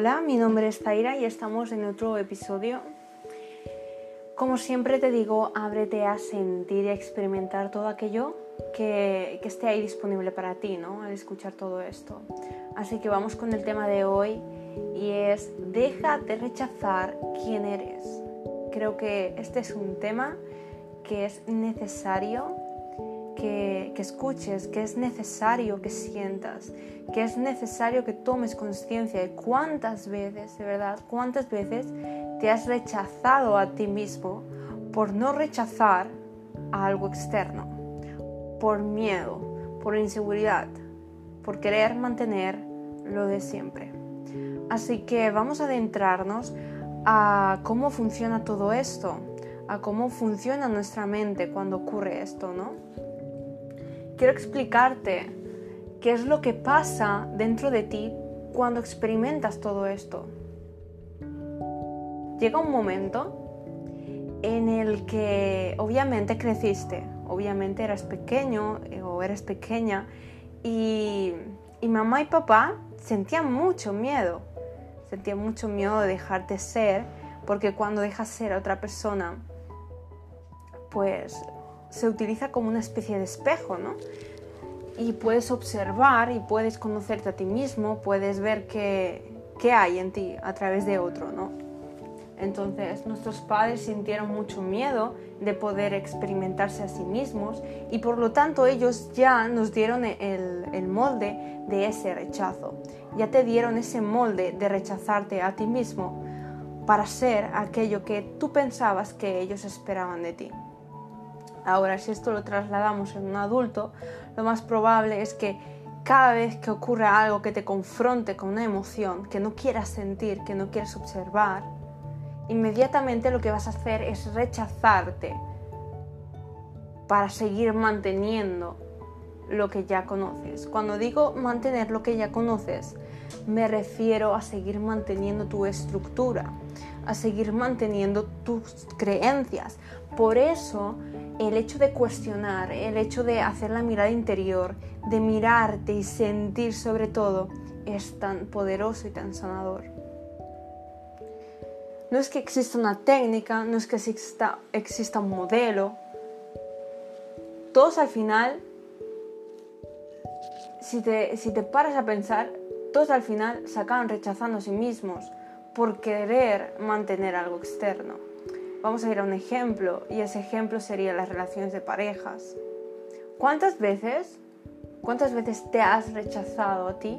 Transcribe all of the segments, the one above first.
Hola, mi nombre es Zaira y estamos en otro episodio. Como siempre te digo, ábrete a sentir y a experimentar todo aquello que, que esté ahí disponible para ti, ¿no? Al escuchar todo esto. Así que vamos con el tema de hoy y es deja de rechazar quién eres. Creo que este es un tema que es necesario que, escuches, que es necesario que sientas, que es necesario que tomes conciencia de cuántas veces, de verdad, cuántas veces te has rechazado a ti mismo por no rechazar a algo externo, por miedo, por inseguridad, por querer mantener lo de siempre. Así que vamos a adentrarnos a cómo funciona todo esto, a cómo funciona nuestra mente cuando ocurre esto, ¿no? Quiero explicarte qué es lo que pasa dentro de ti cuando experimentas todo esto. Llega un momento en el que obviamente creciste, obviamente eras pequeño eh, o eres pequeña y, y mamá y papá sentían mucho miedo, sentían mucho miedo de dejarte ser, porque cuando dejas ser a otra persona, pues se utiliza como una especie de espejo, ¿no? Y puedes observar y puedes conocerte a ti mismo, puedes ver qué, qué hay en ti a través de otro, ¿no? Entonces nuestros padres sintieron mucho miedo de poder experimentarse a sí mismos y por lo tanto ellos ya nos dieron el, el, molde de ese rechazo. Ya te dieron ese molde de rechazarte a ti mismo para ser aquello que tú pensabas que ellos esperaban de ti. Ahora, si esto lo trasladamos en un adulto, lo más probable es que cada vez que ocurra algo que te confronte con una emoción que no quieras sentir, que no quieras observar, inmediatamente lo que vas a hacer es rechazarte para seguir manteniendo lo que ya conoces. Cuando digo mantener lo que ya conoces, me refiero a seguir manteniendo tu estructura, a seguir manteniendo tus creencias. Por eso el hecho de cuestionar, el hecho de hacer la mirada interior, de mirarte y sentir sobre todo, es tan poderoso y tan sanador. No es que exista una técnica, no es que exista, exista un modelo. Todos al final, si te, si te paras a pensar, todos al final se acaban rechazando a sí mismos por querer mantener algo externo. Vamos a ir a un ejemplo y ese ejemplo sería las relaciones de parejas. ¿Cuántas veces, cuántas veces te has rechazado a ti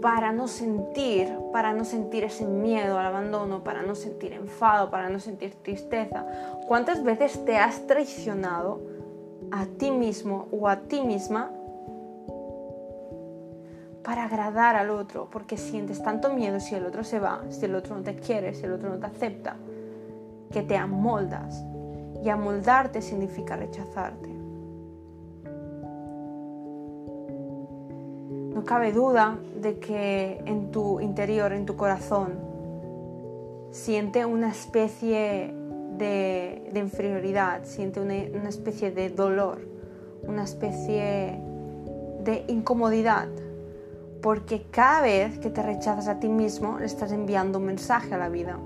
para no sentir, para no sentir ese miedo al abandono, para no sentir enfado, para no sentir tristeza? ¿Cuántas veces te has traicionado a ti mismo o a ti misma para agradar al otro, porque sientes tanto miedo si el otro se va, si el otro no te quiere, si el otro no te acepta? que te amoldas. Y amoldarte significa rechazarte. No cabe duda de que en tu interior, en tu corazón, siente una especie de, inferioridad, siente una, especie de dolor, una especie de incomodidad, porque cada vez que te rechazas a ti mismo le estás enviando un mensaje a la vida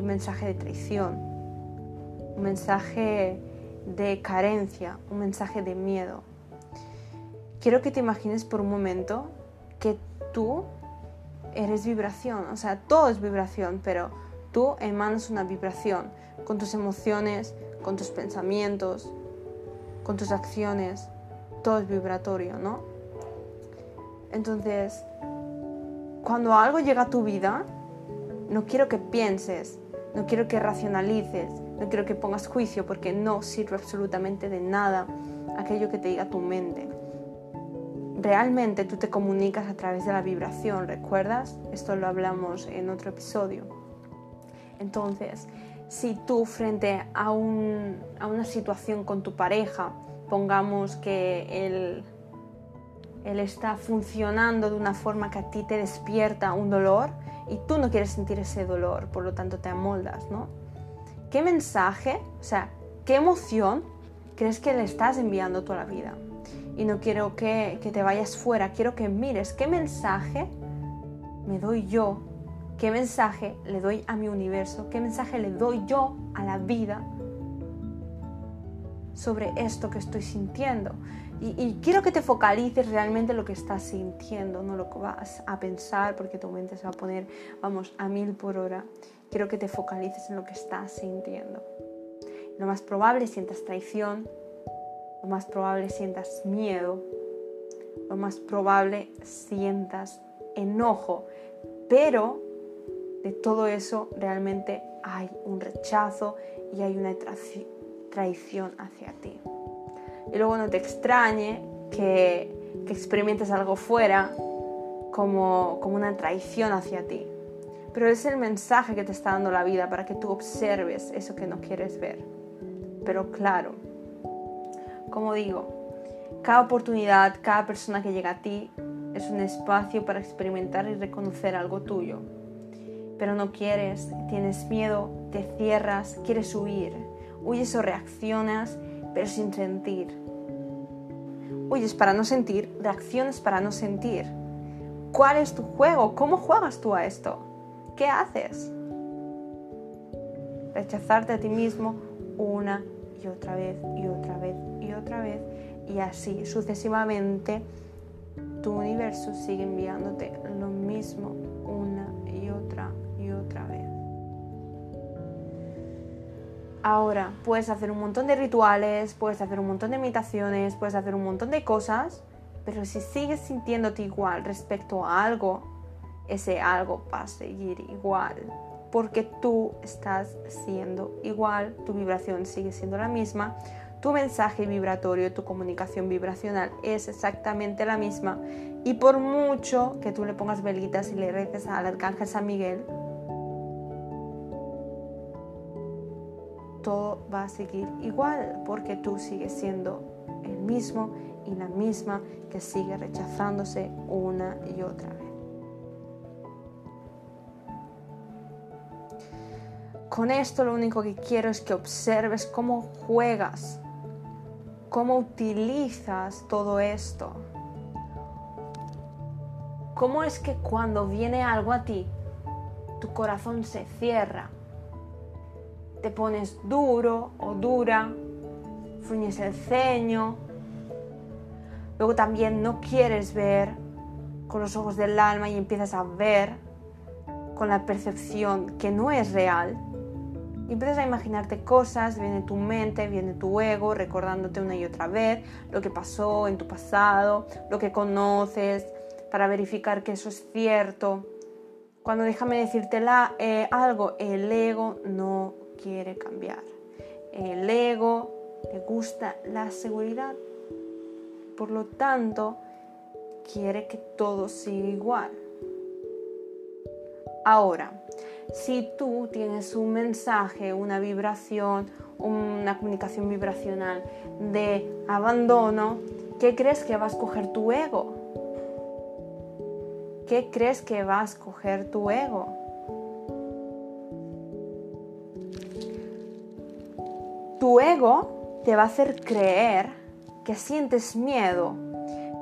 un mensaje de traición, un mensaje de carencia, un mensaje de miedo. Quiero que te imagines por un momento que tú eres vibración, o sea, todo es vibración, pero tú emanas una vibración con tus emociones, con tus pensamientos, con tus acciones, todo es vibratorio, ¿no? Entonces, cuando algo llega a tu vida, no quiero que pienses, no quiero que racionalices, no quiero que pongas juicio porque no sirve absolutamente de nada aquello que te diga tu mente. Realmente tú te comunicas a través de la vibración, ¿recuerdas? Esto lo hablamos en otro episodio. Entonces, si tú frente a, una situación con tu pareja, pongamos que él, él está funcionando de una forma que a ti te despierta un dolor, y tú no quieres sentir ese dolor, por lo tanto te amoldas, ¿no? ¿Qué mensaje, o sea, qué emoción crees que le estás enviando toda la vida? Y no quiero que, que te vayas fuera, quiero que mires qué mensaje me doy yo? ¿Qué mensaje le doy a mi universo? ¿Qué mensaje le doy yo a la vida sobre esto que estoy sintiendo? Y, quiero que te focalices realmente en lo que estás sintiendo, no lo que vas a pensar, porque tu mente se va a poner, vamos, a mil por hora. Quiero que te focalices en lo que estás sintiendo. Lo más probable sientas traición, lo más probable sientas miedo, lo más probable sientas enojo, pero de todo eso realmente hay un rechazo y hay una traición hacia ti y luego no te extrañe que, experimentes algo fuera como, como una traición hacia ti. Pero es el mensaje que te está dando la vida para que tú observes eso que no quieres ver. Pero claro, como digo, cada oportunidad, cada persona que llega a ti es un espacio para experimentar y reconocer algo tuyo. Pero no quieres, tienes miedo, te cierras, quieres huir, huyes o reaccionas pero sin sentir. Huyes para no sentir, reacciones para no sentir. ¿Cuál es tu juego? ¿Cómo juegas tú a esto? ¿Qué haces? Rechazarte a ti mismo una y otra vez y otra vez y otra vez y así sucesivamente tu universo sigue enviándote lo mismo Ahora, puedes hacer un montón de rituales, puedes hacer un montón de meditaciones, puedes hacer un montón de cosas, pero si sigues sintiéndote igual respecto a algo, ese algo va a seguir igual. Porque tú estás siendo igual, tu vibración sigue siendo la misma, tu mensaje vibratorio, tu comunicación vibracional es exactamente la misma. Y por mucho que tú le pongas velitas y le reces al arcángel San Miguel, todo va a seguir igual porque tú sigues siendo el mismo y la misma que sigue rechazándose una y otra vez. Con esto lo único que quiero es que observes cómo juegas, cómo utilizas todo esto. ¿Cómo es que cuando viene algo a ti, tu corazón se cierra te pones duro o dura, fruñes el ceño, luego también no quieres ver con los ojos del alma y empiezas a ver con la percepción que no es real. Y empiezas a imaginarte cosas, viene tu mente, viene tu ego, recordándote una y otra vez lo que pasó en tu pasado, lo que conoces, para verificar que eso es cierto. Cuando déjame decirte eh, algo, el ego no quiere cambiar. El ego le gusta la seguridad. Por lo tanto, quiere que todo siga igual. Ahora, si tú tienes un mensaje, una vibración, una comunicación vibracional de abandono, ¿qué crees que va a escoger tu ego? ¿Qué crees que va a escoger tu ego? Tu ego te va a hacer creer que sientes miedo,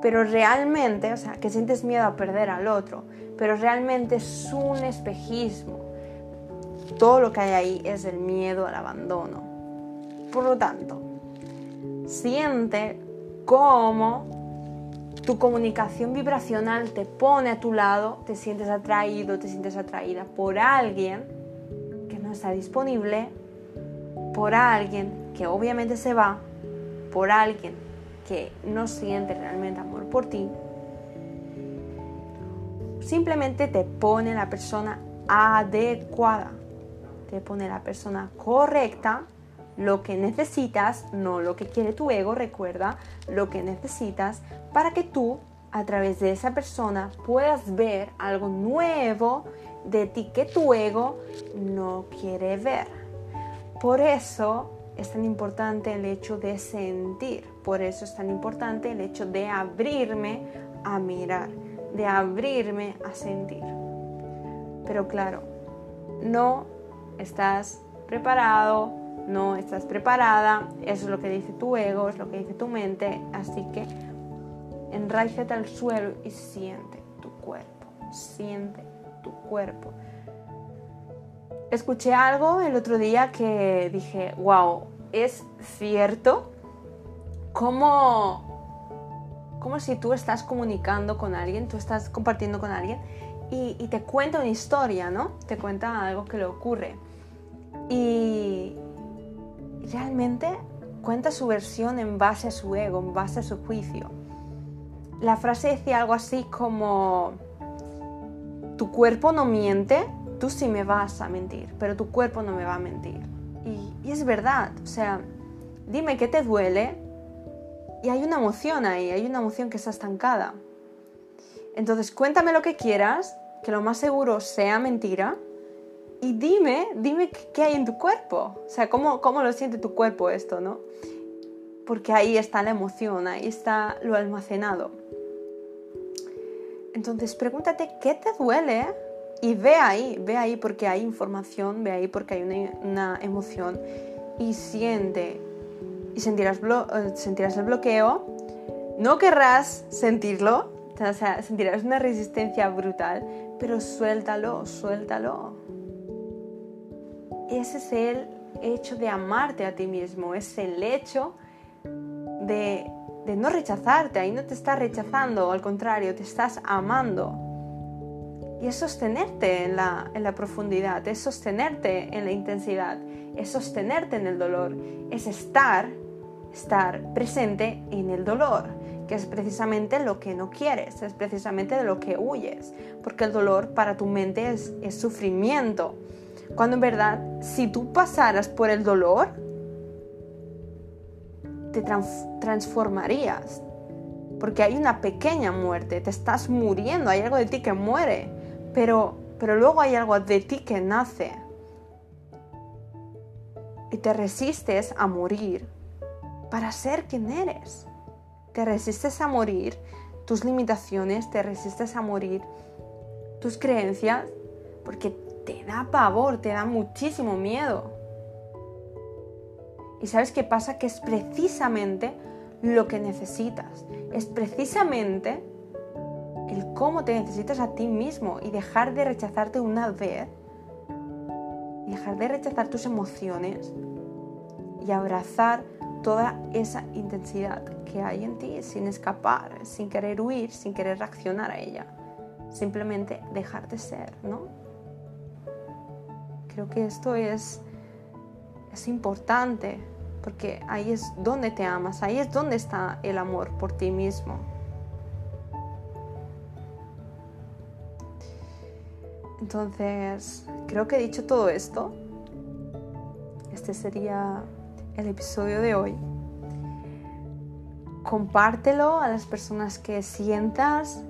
pero realmente, o sea, que sientes miedo a perder al otro, pero realmente es un espejismo. Todo lo que hay ahí es el miedo al abandono. Por lo tanto, siente cómo tu comunicación vibracional te pone a tu lado, te sientes atraído, te sientes atraída por alguien que no está disponible por alguien que obviamente se va, por alguien que no siente realmente amor por ti, simplemente te pone la persona adecuada, te pone la persona correcta, lo que necesitas, no lo que quiere tu ego, recuerda lo que necesitas para que tú a través de esa persona puedas ver algo nuevo de ti que tu ego no quiere ver. Por eso es tan importante el hecho de sentir, por eso es tan importante el hecho de abrirme a mirar, de abrirme a sentir. Pero claro, no estás preparado, no estás preparada, eso es lo que dice tu ego, es lo que dice tu mente, así que enraízate al suelo y siente tu cuerpo, siente tu cuerpo. Escuché algo el otro día que dije, wow, es cierto como, como si tú estás comunicando con alguien, tú estás compartiendo con alguien y, y te cuenta una historia, ¿no? Te cuenta algo que le ocurre. Y realmente cuenta su versión en base a su ego, en base a su juicio. La frase decía algo así como, tu cuerpo no miente, tú sí me vas a mentir, pero tu cuerpo no me va a mentir. Y, es verdad, o sea, dime qué te duele y hay una emoción ahí, hay una emoción que está estancada. Entonces cuéntame lo que quieras, que lo más seguro sea mentira, y dime, dime qué hay en tu cuerpo, o sea, cómo, cómo lo siente tu cuerpo esto, ¿no? Porque ahí está la emoción, ahí está lo almacenado. Entonces pregúntate qué te duele y ve ahí, ve ahí porque hay información, ve ahí porque hay una, emoción y siente y sentirás, eh, sentirás el bloqueo, no querrás sentirlo, o sea, sentirás una resistencia brutal, pero suéltalo, suéltalo. Ese es el hecho de amarte a ti mismo, es el hecho de, de no rechazarte, ahí no te estás rechazando, al contrario, te estás amando. Y es sostenerte en la, en la profundidad, es sostenerte en la intensidad, es sostenerte en el dolor, es estar, estar presente en el dolor, que es precisamente lo que no quieres, es precisamente de lo que huyes, porque el dolor para tu mente es, es sufrimiento, cuando en verdad si tú pasaras por el dolor, te transformarías, porque hay una pequeña muerte, te estás muriendo, hay algo de ti que muere pero, luego hay algo de ti que nace y te resistes a morir para ser quien eres. Te resistes a morir tus limitaciones, te resistes a morir tus creencias porque te da pavor, te da muchísimo miedo. ¿Y sabes qué pasa? Que es precisamente lo que necesitas. Es precisamente el cómo te necesitas a ti mismo y dejar de rechazarte una vez, dejar de rechazar tus emociones y abrazar toda esa intensidad que hay en ti sin escapar, sin querer huir, sin querer reaccionar a ella. Simplemente dejarte ser, ¿no? Creo que esto es, es importante porque ahí es donde te amas, ahí es donde está el amor por ti mismo. Entonces, creo que he dicho todo esto. Este sería el episodio de hoy. Compártelo a las personas que sientas.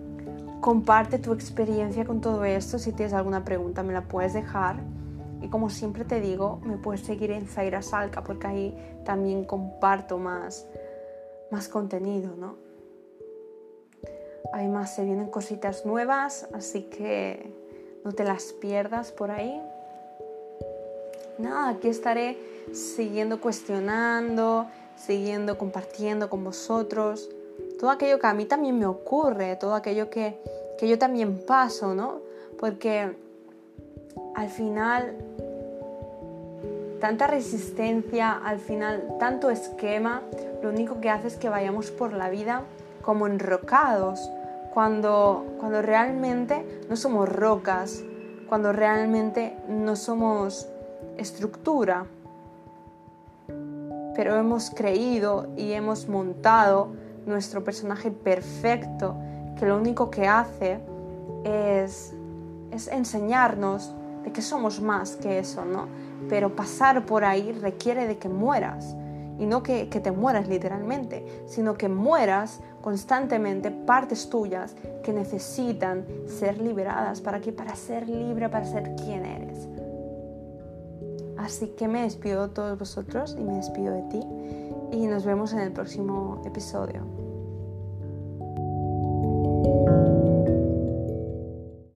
Comparte tu experiencia con todo esto. Si tienes alguna pregunta, me la puedes dejar. Y como siempre te digo, me puedes seguir en Zaira Salca porque ahí también comparto más, más contenido, ¿no? Además, se vienen cositas nuevas, así que no te las pierdas por ahí. Nada, aquí estaré siguiendo cuestionando, siguiendo compartiendo con vosotros todo aquello que a mí también me ocurre, todo aquello que, que yo también paso, ¿no? Porque al final tanta resistencia, al final tanto esquema, lo único que hace es que vayamos por la vida como enrocados, cuando, cuando realmente no somos rocas, cuando realmente no somos estructura, pero hemos creído y hemos montado nuestro personaje perfecto que lo único que hace es, es enseñarnos de que somos más que eso, ¿no? Pero pasar por ahí requiere de que mueras y no que, te mueras literalmente, sino que mueras constantemente partes tuyas que necesitan ser liberadas para que para ser libre, para ser quien eres. Así que me despido de todos vosotros y me despido de ti y nos vemos en el próximo episodio.